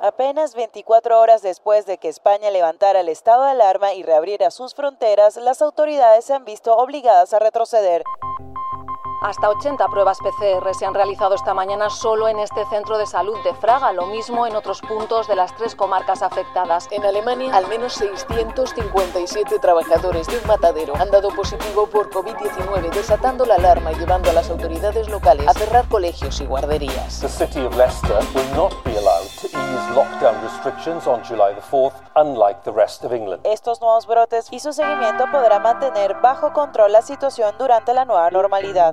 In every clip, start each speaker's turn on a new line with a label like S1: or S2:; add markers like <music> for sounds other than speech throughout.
S1: Apenas 24 horas después de que España levantara el estado de alarma y reabriera sus fronteras, las autoridades se han visto obligadas a retroceder.
S2: Hasta 80 pruebas PCR se han realizado esta mañana solo en este centro de salud de Fraga, lo mismo en otros puntos de las tres comarcas afectadas.
S3: En Alemania, al menos 657 trabajadores de un matadero han dado positivo por COVID-19, desatando la alarma y llevando a las autoridades locales a cerrar colegios y guarderías.
S4: The city of Leicester will not be allowed to ease lockdown restrictions on July the 4th, unlike the rest of England.
S1: Estos nuevos brotes y su seguimiento podrá mantener bajo control la situación durante la nueva normalidad.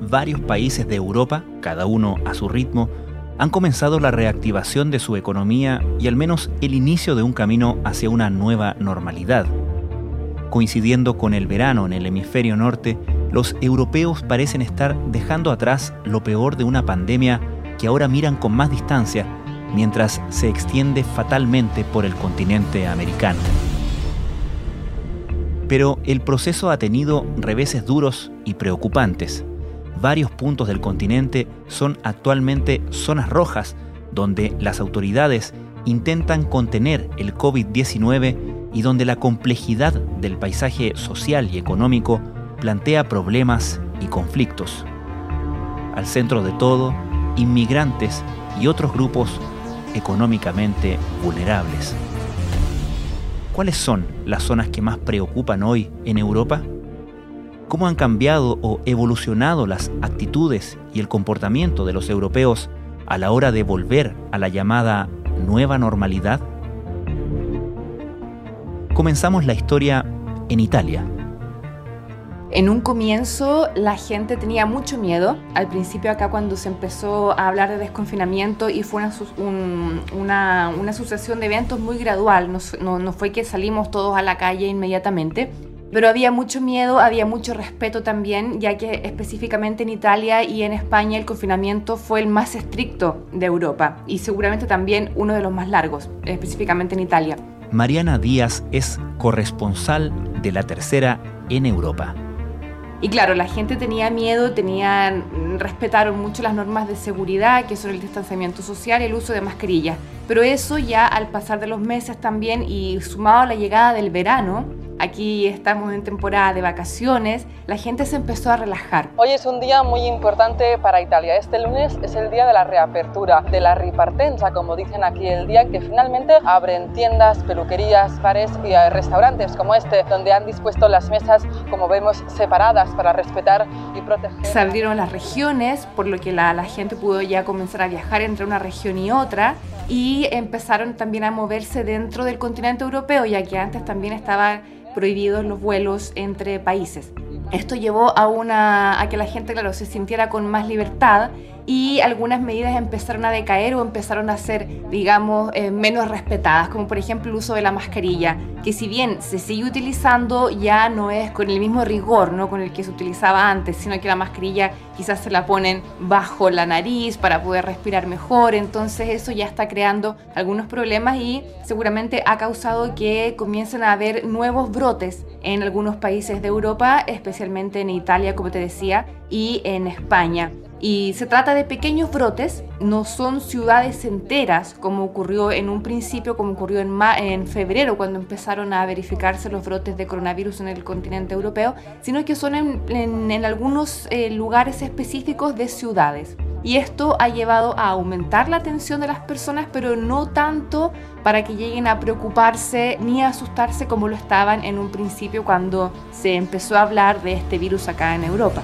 S5: varios países de Europa, cada uno a su ritmo, han comenzado la reactivación de su economía y al menos el inicio de un camino hacia una nueva normalidad. Coincidiendo con el verano en el hemisferio norte, los europeos parecen estar dejando atrás lo peor de una pandemia que ahora miran con más distancia mientras se extiende fatalmente por el continente americano. Pero el proceso ha tenido reveses duros y preocupantes. Varios puntos del continente son actualmente zonas rojas donde las autoridades intentan contener el COVID-19 y donde la complejidad del paisaje social y económico plantea problemas y conflictos. Al centro de todo, inmigrantes y otros grupos económicamente vulnerables. ¿Cuáles son las zonas que más preocupan hoy en Europa? ¿Cómo han cambiado o evolucionado las actitudes y el comportamiento de los europeos a la hora de volver a la llamada nueva normalidad? Comenzamos la historia en Italia,
S6: en un comienzo la gente tenía mucho miedo. Al principio acá cuando se empezó a hablar de desconfinamiento y fue una, una, sucesión de eventos muy gradual, no, no fue que salimos todos a la calle inmediatamente. Pero había mucho miedo, había mucho respeto también, ya que específicamente en Italia y en España el confinamiento fue el más estricto de Europa y seguramente también uno de los más largos, específicamente en Italia.
S5: Mariana Díaz es corresponsal de la tercera en Europa.
S6: Y claro, la gente tenía miedo, tenían, respetaron mucho las normas de seguridad, que son el distanciamiento social y el uso de mascarillas. Pero eso ya al pasar de los meses también y sumado a la llegada del verano, Aquí estamos en temporada de vacaciones, la gente se empezó a relajar.
S7: Hoy es un día muy importante para Italia. Este lunes es el día de la reapertura, de la ripartenza, como dicen aquí, el día que finalmente abren tiendas, peluquerías, bares y eh, restaurantes como este, donde han dispuesto las mesas, como vemos, separadas para respetar y proteger.
S6: Se abrieron las regiones, por lo que la, la gente pudo ya comenzar a viajar entre una región y otra y empezaron también a moverse dentro del continente europeo, ya que antes también estaba prohibidos los vuelos entre países. Esto llevó a, una, a que la gente, claro, se sintiera con más libertad y algunas medidas empezaron a decaer o empezaron a ser, digamos, eh, menos respetadas, como por ejemplo el uso de la mascarilla, que si bien se sigue utilizando, ya no es con el mismo rigor ¿no? con el que se utilizaba antes, sino que la mascarilla quizás se la ponen bajo la nariz para poder respirar mejor, entonces eso ya está creando algunos problemas y seguramente ha causado que comiencen a haber nuevos brotes en algunos países de Europa, especialmente en Italia, como te decía, y en España. Y se trata de pequeños brotes, no son ciudades enteras como ocurrió en un principio, como ocurrió en, febrero cuando empezaron a verificarse los brotes de coronavirus en el continente europeo, sino que son en, algunos eh, lugares específicos de ciudades. Y esto ha llevado a aumentar la atención de las personas, pero no tanto para que lleguen a preocuparse ni a asustarse como lo estaban en un principio cuando se empezó a hablar de este virus acá en Europa.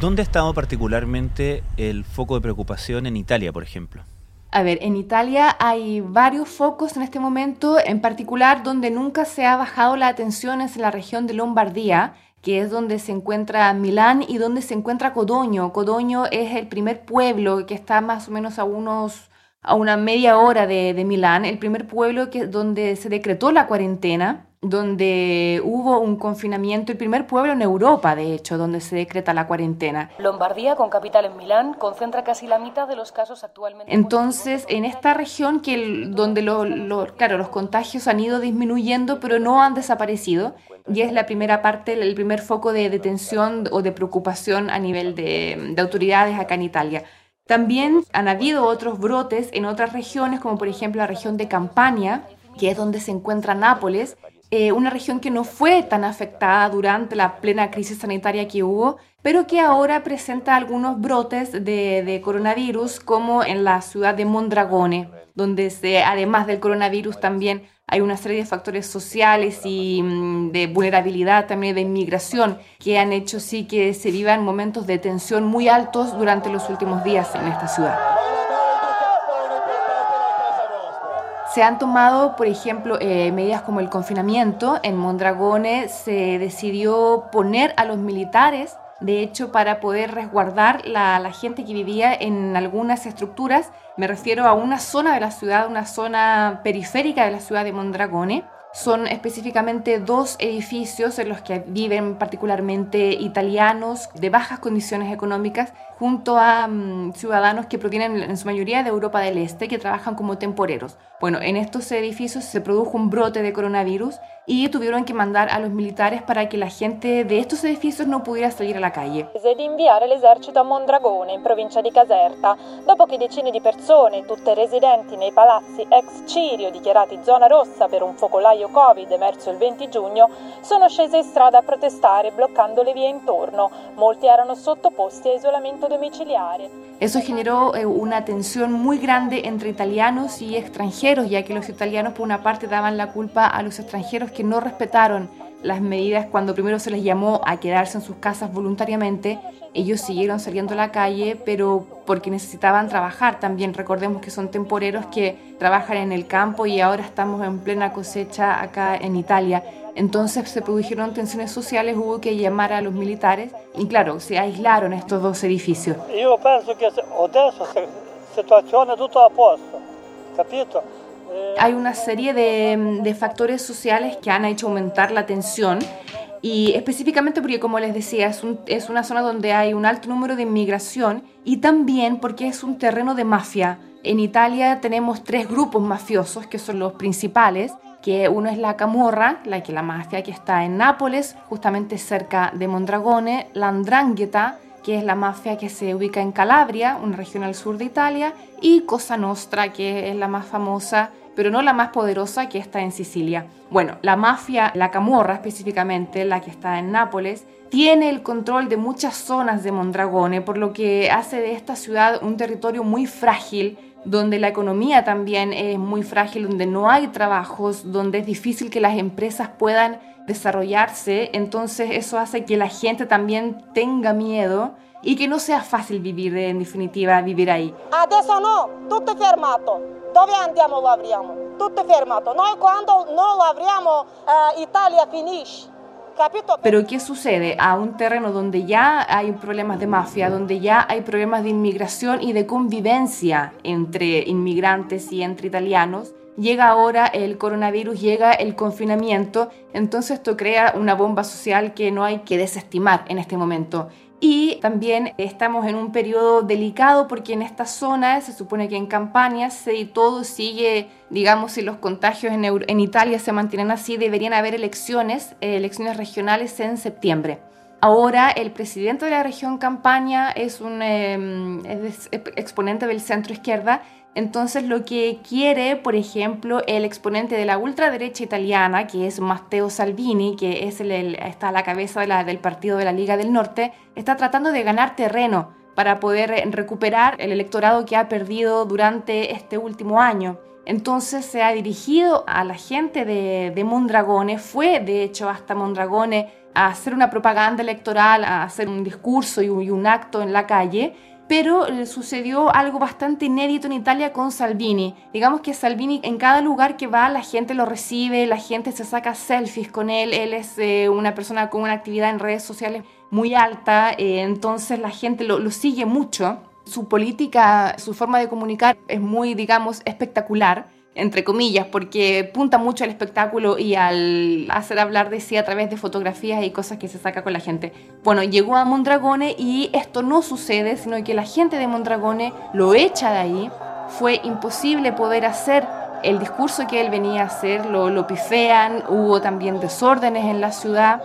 S5: ¿Dónde ha estado particularmente el foco de preocupación en Italia, por ejemplo?
S6: A ver, en Italia hay varios focos en este momento, en particular donde nunca se ha bajado la atención es en la región de Lombardía, que es donde se encuentra Milán y donde se encuentra Codoño. Codoño es el primer pueblo que está más o menos a unos a una media hora de, de Milán, el primer pueblo que, donde se decretó la cuarentena donde hubo un confinamiento, el primer pueblo en Europa, de hecho, donde se decreta la cuarentena.
S2: Lombardía, con capital en Milán, concentra casi la mitad de los casos actualmente.
S6: Entonces, en esta región, que donde claro, los contagios han ido disminuyendo, pero no han desaparecido, y es la primera parte, el primer foco de detención o de preocupación a nivel de, de autoridades acá en Italia. También han habido otros brotes en otras regiones, como por ejemplo la región de Campania, que es donde se encuentra Nápoles, eh, una región que no fue tan afectada durante la plena crisis sanitaria que hubo, pero que ahora presenta algunos brotes de, coronavirus, como en la ciudad de Mondragone, donde se, además del coronavirus también hay una serie de factores sociales y mm, de vulnerabilidad, también de inmigración, que han hecho sí que se vivan momentos de tensión muy altos durante los últimos días en esta ciudad. Se han tomado, por ejemplo, eh, medidas como el confinamiento. En Mondragone se decidió poner a los militares, de hecho, para poder resguardar la, la gente que vivía en algunas estructuras. Me refiero a una zona de la ciudad, una zona periférica de la ciudad de Mondragone. Son específicamente dos edificios en los que viven particularmente italianos de bajas condiciones económicas junto a mm, ciudadanos que provienen en su mayoría de Europa del Este que trabajan como temporeros. Bueno, en estos edificios se produjo un brote de coronavirus y tuvieron que mandar a los militares para que la gente de estos edificios no pudiera salir a la calle.
S8: di inviare l'esercito a Mondragone, in provincia di Caserta, dopo che decine di persone, tutte residenti nei palazzi ex Cirio dichiarati zona rossa per un focolaio Covid emerso il 20 giugno, sono scese in strada a protestare bloccando le vie intorno. Molti erano sottoposti a isolamento
S6: Eso generó eh, una tensión muy grande entre italianos y extranjeros, ya que los italianos por una parte daban la culpa a los extranjeros que no respetaron las medidas cuando primero se les llamó a quedarse en sus casas voluntariamente. Ellos siguieron saliendo a la calle, pero porque necesitaban trabajar. También recordemos que son temporeros que trabajan en el campo y ahora estamos en plena cosecha acá en Italia. Entonces se produjeron tensiones sociales, hubo que llamar a los militares y claro, se aislaron estos dos edificios.
S9: Yo pienso que la situación es todo a posto, capito?
S6: Hay una serie de, factores sociales que han hecho aumentar la tensión y específicamente porque, como les decía, es, una zona donde hay un alto número de inmigración y también porque es un terreno de mafia. En Italia tenemos tres grupos mafiosos que son los principales que uno es la Camorra, la que la mafia que está en Nápoles, justamente cerca de Mondragone, la Andrangheta, que es la mafia que se ubica en Calabria, una región al sur de Italia, y Cosa Nostra, que es la más famosa, pero no la más poderosa, que está en Sicilia. Bueno, la mafia, la Camorra específicamente, la que está en Nápoles, tiene el control de muchas zonas de Mondragone, por lo que hace de esta ciudad un territorio muy frágil donde la economía también es muy frágil, donde no hay trabajos, donde es difícil que las empresas puedan desarrollarse, entonces eso hace que la gente también tenga miedo y que no sea fácil vivir, en definitiva, vivir ahí.
S8: Adesso no, tutto fermato. Dove andiamo lo apriamo? Tutto fermato. Noi quando non lo apriamo, uh, Italia finisce.
S6: Pero ¿qué sucede? A un terreno donde ya hay problemas de mafia, donde ya hay problemas de inmigración y de convivencia entre inmigrantes y entre italianos, llega ahora el coronavirus, llega el confinamiento, entonces esto crea una bomba social que no hay que desestimar en este momento. Y también estamos en un periodo delicado porque en esta zona se supone que en campaña si todo sigue, digamos, si los contagios en, Italia se mantienen así, deberían haber elecciones, eh, elecciones regionales en septiembre. Ahora el presidente de la región Campaña es un em, exponente del centro izquierda entonces lo que quiere, por ejemplo, el exponente de la ultraderecha italiana, que es Matteo Salvini, que es el, está a la cabeza del partido de la Liga del Norte, está tratando de ganar terreno para poder recuperar el electorado que ha perdido durante este último año. Entonces se ha dirigido a la gente de, de Mondragone, fue de hecho hasta Mondragone a hacer una propaganda electoral, a hacer un discurso y un, acto en la calle, pero eh, sucedió algo bastante inédito en Italia con Salvini. Digamos que Salvini en cada lugar que va la gente lo recibe, la gente se saca selfies con él, él es eh, una persona con una actividad en redes sociales muy alta, eh, entonces la gente lo sigue mucho. Su política, su forma de comunicar es muy, digamos, espectacular entre comillas, porque punta mucho al espectáculo y al hacer hablar de sí a través de fotografías y cosas que se saca con la gente. Bueno, llegó a Mondragone y esto no sucede, sino que la gente de Mondragone lo echa de ahí. Fue imposible poder hacer el discurso que él venía a hacer, lo, lo pifean, hubo también desórdenes en la ciudad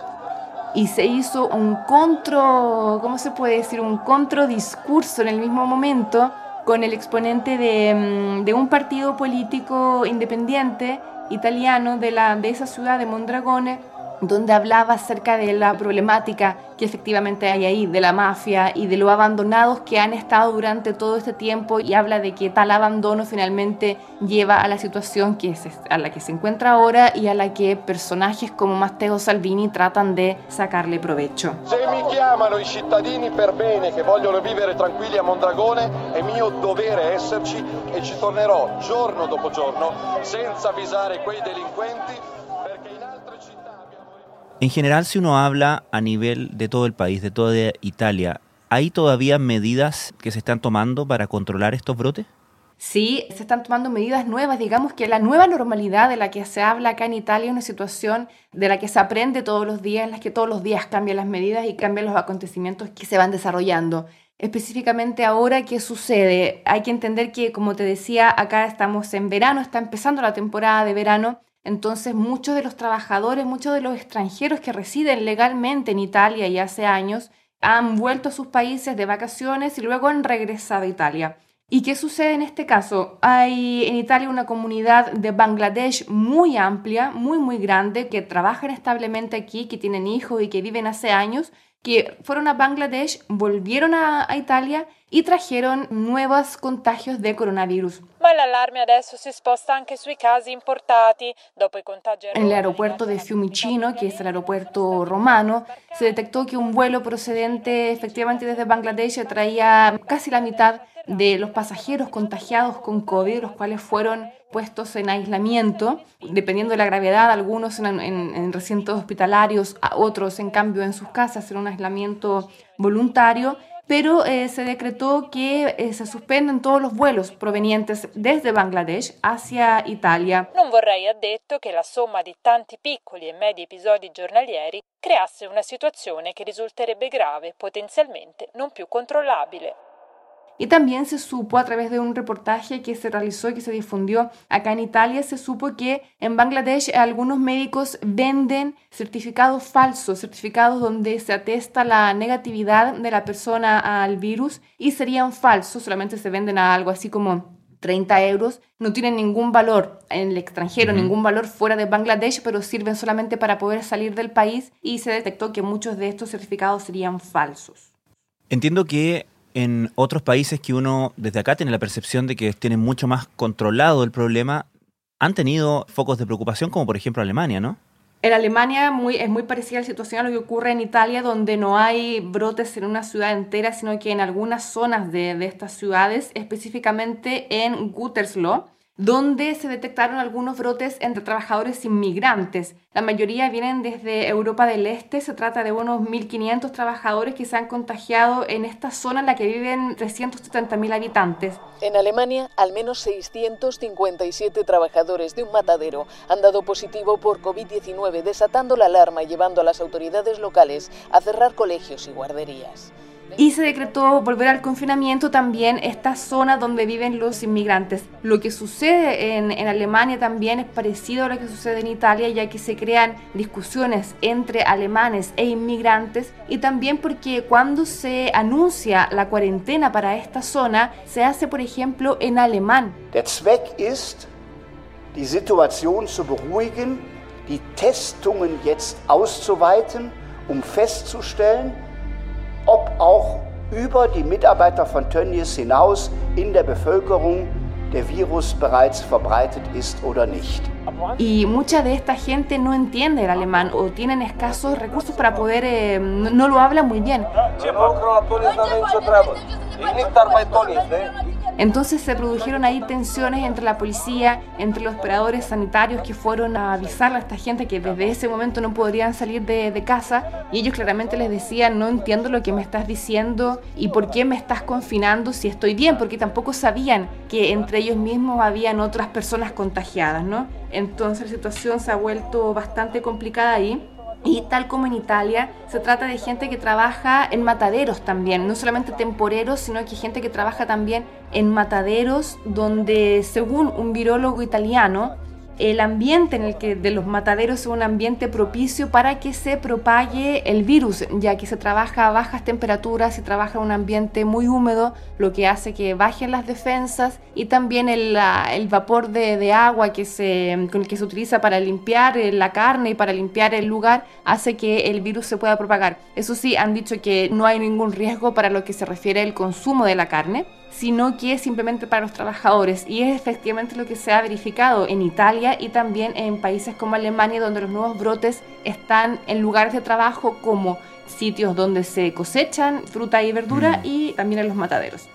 S6: y se hizo un contro, ¿cómo se puede decir? Un discurso en el mismo momento con el exponente mm, de, un partido político independiente italiano de, la, de esa ciudad de Mondragone, donde hablaba acerca de la problemática que efectivamente hay ahí, de la mafia y de lo abandonados que han estado durante todo este tiempo y habla de que tal abandono finalmente lleva a la situación que es, a la que se encuentra ahora y a la que personajes como Matteo Salvini tratan de sacarle provecho.
S10: Se mi chiamano i cittadini per bene che vogliono vivere tranquilli a Mondragone, è mio dovere esserci e ci tornerò giorno dopo giorno senza avvisare quei delinquenti
S5: en general, si uno habla a nivel de todo el país, de toda Italia, ¿hay todavía medidas que se están tomando para controlar estos brotes?
S6: Sí, se están tomando medidas nuevas. Digamos que la nueva normalidad de la que se habla acá en Italia es una situación de la que se aprende todos los días, en la que todos los días cambian las medidas y cambian los acontecimientos que se van desarrollando. Específicamente ahora, ¿qué sucede? Hay que entender que, como te decía, acá estamos en verano, está empezando la temporada de verano entonces muchos de los trabajadores, muchos de los extranjeros que residen legalmente en Italia y hace años han vuelto a sus países de vacaciones y luego han regresado a Italia. ¿Y qué sucede en este caso? Hay en Italia una comunidad de Bangladesh muy amplia, muy, muy grande, que trabajan establemente aquí, que tienen hijos y que viven hace años que fueron a Bangladesh, volvieron a, Italia y trajeron nuevos contagios de coronavirus. En el aeropuerto de Fiumicino, que es el aeropuerto romano, se detectó que un vuelo procedente efectivamente desde Bangladesh traía casi la mitad de los pasajeros contagiados con COVID, los cuales fueron puestos en aislamiento, dependiendo de la gravedad, algunos en, recintos hospitalarios, otros en cambio en sus casas en un aislamiento voluntario, pero eh, se decretó que eh, se suspenden todos los vuelos provenientes desde Bangladesh hacia Italia.
S8: Non vorrei detto che la somma di tanti piccoli e medi episodi giornalieri creasse una situazione che risulterebbe grave, potenzialmente non più controllabile.
S6: Y también se supo a través de un reportaje que se realizó y que se difundió acá en Italia, se supo que en Bangladesh algunos médicos venden certificados falsos, certificados donde se atesta la negatividad de la persona al virus y serían falsos, solamente se venden a algo así como 30 euros, no tienen ningún valor en el extranjero, ningún valor fuera de Bangladesh, pero sirven solamente para poder salir del país y se detectó que muchos de estos certificados serían falsos.
S5: Entiendo que en otros países que uno desde acá tiene la percepción de que tienen mucho más controlado el problema, han tenido focos de preocupación, como por ejemplo Alemania, ¿no?
S6: En Alemania es muy parecida la situación a lo que ocurre en Italia, donde no hay brotes en una ciudad entera, sino que en algunas zonas de, de estas ciudades, específicamente en Gütersloh, donde se detectaron algunos brotes entre trabajadores inmigrantes. La mayoría vienen desde Europa del Este. Se trata de unos 1.500 trabajadores que se han contagiado en esta zona en la que viven 370.000 habitantes.
S3: En Alemania, al menos 657 trabajadores de un matadero han dado positivo por COVID-19, desatando la alarma y llevando a las autoridades locales a cerrar colegios y guarderías.
S6: Y se decretó volver al confinamiento también esta zona donde viven los inmigrantes. Lo que sucede en, en, Alemania también es parecido a lo que sucede en Italia, ya que se crean discusiones entre alemanes e inmigrantes y también porque cuando se anuncia la cuarentena para esta zona, se hace, por ejemplo, en alemán.
S11: Der Zweck ist, die Situation zu beruhigen, die Testungen jetzt auszuweiten, um festzustellen, ob auch über die Mitarbeiter von Tönnies hinaus in der Bevölkerung der Virus bereits verbreitet ist oder nicht.
S6: Y mucha de esta gente no entiende el alemán o tienen escasos recursos para poder, eh, no, lo hablan muy bien. Entonces se produjeron ahí tensiones entre la policía, entre los operadores sanitarios que fueron a avisar a esta gente que desde ese momento no podrían salir de, casa y ellos claramente les decían no entiendo lo que me estás diciendo y por qué me estás confinando si estoy bien, porque tampoco sabían que entre ellos mismos habían otras personas contagiadas, ¿no? Entonces la situación se ha vuelto bastante complicada ahí. Y tal como en Italia, se trata de gente que trabaja en mataderos también, no solamente temporeros, sino que gente que trabaja también en mataderos donde, según un virólogo italiano, el ambiente en el que de los mataderos es un ambiente propicio para que se propague el virus, ya que se trabaja a bajas temperaturas, se trabaja en un ambiente muy húmedo, lo que hace que bajen las defensas y también el, vapor de, de, agua que se, con el que se utiliza para limpiar eh, la carne y para limpiar el lugar hace que el virus se pueda propagar. Eso sí, han dicho que no hay ningún riesgo para lo que se refiere al consumo de la carne sino que es simplemente para los trabajadores y es efectivamente lo que se ha verificado en Italia y también en países como Alemania donde los nuevos brotes están en lugares de trabajo como sitios donde se cosechan fruta y verdura mm. y también en los mataderos.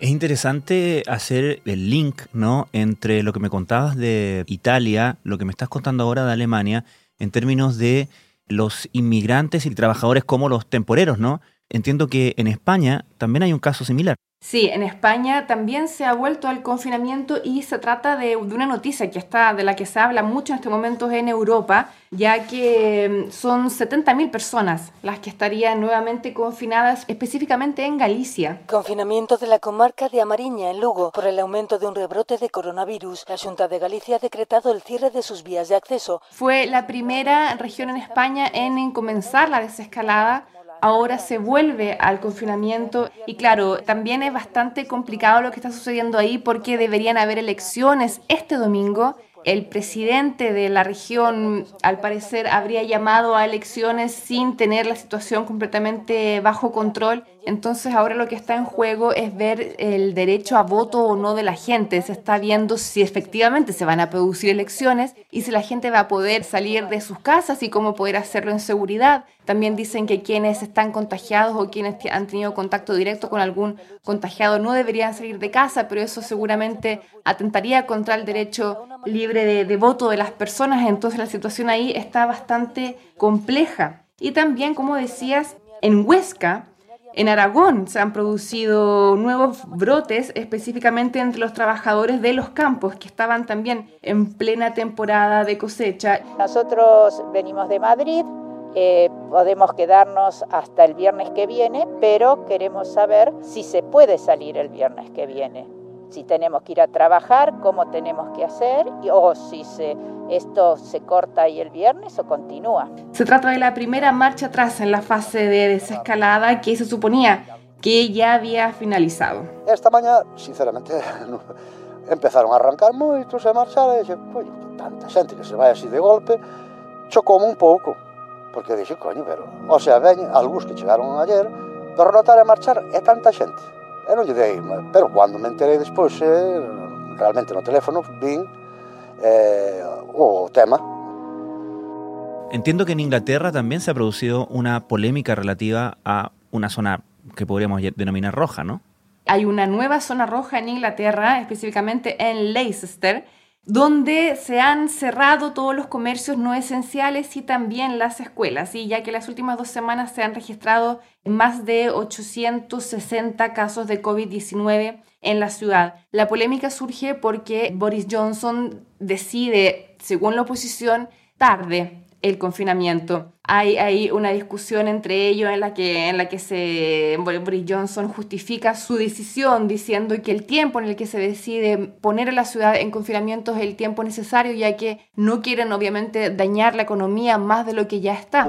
S5: Es interesante hacer el link ¿no? entre lo que me contabas de Italia, lo que me estás contando ahora de Alemania, en términos de los inmigrantes y trabajadores como los temporeros, ¿no? Entiendo que en España también hay un caso similar.
S6: Sí, en España también se ha vuelto al confinamiento y se trata de, una noticia que está, de la que se habla mucho en estos momentos en Europa, ya que mm, son 70.000 personas las que estarían nuevamente confinadas específicamente en Galicia.
S12: Confinamiento de la comarca de Amariña, en Lugo, por el aumento de un rebrote de coronavirus. La Junta de Galicia ha decretado el cierre de sus vías de acceso.
S6: Fue la primera región en España en comenzar la desescalada ahora se vuelve al confinamiento y claro, también es bastante complicado lo que está sucediendo ahí porque deberían haber elecciones este domingo. El presidente de la región, al parecer, habría llamado a elecciones sin tener la situación completamente bajo control entonces ahora lo que está en juego es ver el derecho a voto o no de la gente. Se está viendo si efectivamente se van a producir elecciones y si la gente va a poder salir de sus casas y cómo poder hacerlo en seguridad. También dicen que quienes están contagiados o quienes han tenido contacto directo con algún contagiado no deberían salir de casa, pero eso seguramente atentaría contra el derecho libre de, de voto de las personas. Entonces la situación ahí está bastante compleja. Y también, como decías, en Huesca, en Aragón se han producido nuevos brotes específicamente entre los trabajadores de los campos que estaban también en plena temporada de cosecha.
S13: Nosotros venimos de Madrid, eh, podemos quedarnos hasta el viernes que viene, pero queremos saber si se puede salir el viernes que viene. Si tenemos que ir a trabajar, cómo tenemos que hacer, o si se ¿Esto se corta ahí el viernes o continúa?
S6: Se trata de la primera marcha atrás en la fase de desescalada que se suponía que ya había finalizado.
S14: Esta mañana, sinceramente, <laughs> empezaron a arrancar muchos a marchar e dije, coño, tanta gente que se vai así de golpe, chocoume un pouco, porque dije, coño, pero, o sea, ven, algúns que chegaron ayer, de renotar a marchar é tanta xente. E non lle dei, pero cando me enterei despois, eh, realmente no teléfono, vin eh, o tema.
S5: Entiendo que en Inglaterra también se ha producido una polémica relativa a una zona que podríamos denominar roja, ¿no?
S6: Hay una nueva zona roja en Inglaterra, específicamente en Leicester, donde se han cerrado todos los comercios no esenciales y también las escuelas, y ya que las últimas dos semanas se han registrado más de 860 casos de COVID-19 en la ciudad. La polémica surge porque Boris Johnson decide, según la oposición, tarde el confinamiento. Hay, hay una discusión entre ellos en la que, en la que se, Boris Johnson justifica su decisión diciendo que el tiempo en el que se decide poner a la ciudad en confinamiento es el tiempo necesario, ya que no quieren obviamente dañar la economía más de lo que ya está.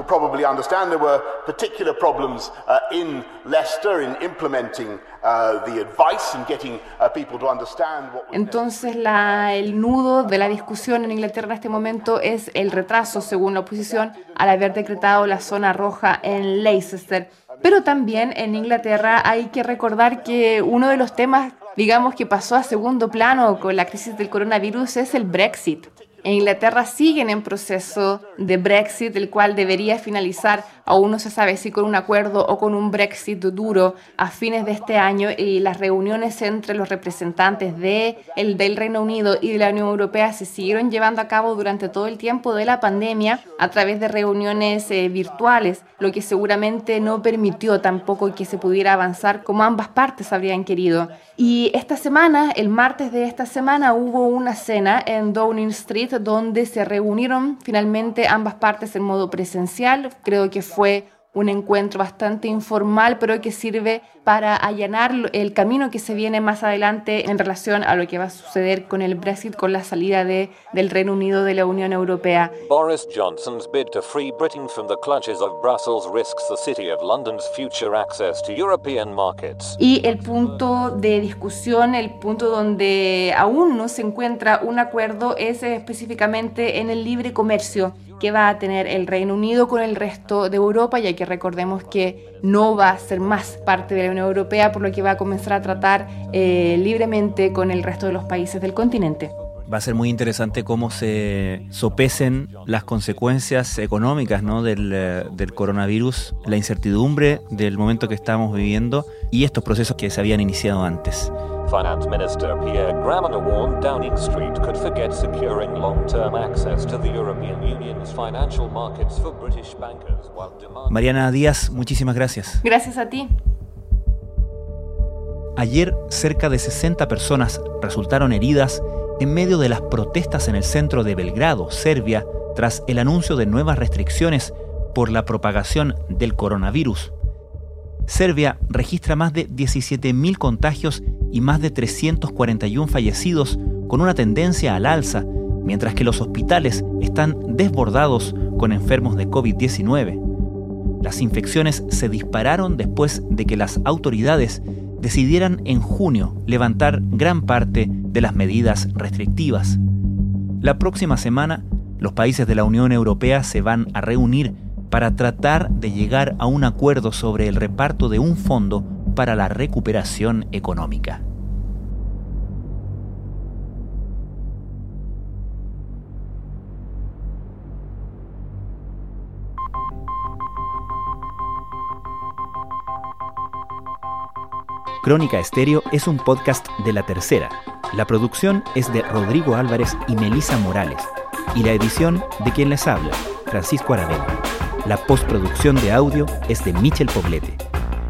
S6: Entonces la, el nudo de la discusión en Inglaterra en este momento es el retraso, según la oposición, al haber decretado la zona roja en Leicester. Pero también en Inglaterra hay que recordar que uno de los temas, digamos, que pasó a segundo plano con la crisis del coronavirus es el Brexit. En Inglaterra siguen en proceso de Brexit, el cual debería finalizar, aún no se sabe si con un acuerdo o con un Brexit duro a fines de este año y las reuniones entre los representantes de el, del Reino Unido y de la Unión Europea se siguieron llevando a cabo durante todo el tiempo de la pandemia a través de reuniones eh, virtuales, lo que seguramente no permitió tampoco que se pudiera avanzar como ambas partes habrían querido. Y esta semana, el martes de esta semana, hubo una cena en Downing Street donde se reunieron finalmente ambas partes en modo presencial. Creo que fue un encuentro bastante informal, pero que sirve para allanar el camino que se viene más adelante en relación a lo que va a suceder con el Brexit, con la salida de, del Reino Unido de la Unión Europea.
S15: Boris Johnson's bid to free Britain from the clutches of Brussels risks the City of London's future access to European markets.
S6: Y el punto de discusión, el punto donde aún no se encuentra un acuerdo es específicamente en el libre comercio que va a tener el Reino Unido con el resto de Europa, ya que recordemos que no va a ser más parte de la Unión Europea, por lo que va a comenzar a tratar eh, libremente con el resto de los países del continente.
S5: Va a ser muy interesante cómo se sopesen las consecuencias económicas ¿no? del, eh, del coronavirus, la incertidumbre del momento que estamos viviendo y estos procesos que se habían iniciado antes.
S15: Finance Minister Pierre Grammer warned Downing Street could forget securing long-term access to the European Union's financial markets for British bankers while demanding...
S5: Mariana Díaz, muchísimas gracias.
S6: Gracias a ti.
S5: Ayer, cerca de 60 personas resultaron heridas en medio de las protestas en el centro de Belgrado, Serbia, tras el anuncio de nuevas restricciones por la propagación del coronavirus. Serbia registra más de 17.000 contagios y más de 341 fallecidos con una tendencia al alza, mientras que los hospitales están desbordados con enfermos de COVID-19. Las infecciones se dispararon después de que las autoridades decidieran en junio levantar gran parte de las medidas restrictivas. La próxima semana, los países de la Unión Europea se van a reunir para tratar de llegar a un acuerdo sobre el reparto de un fondo para la recuperación económica. Crónica Estéreo es un podcast de la tercera. La producción es de Rodrigo Álvarez y Melisa Morales. Y la edición de quien les habla, Francisco Aravena. La postproducción de audio es de Michel Poblete.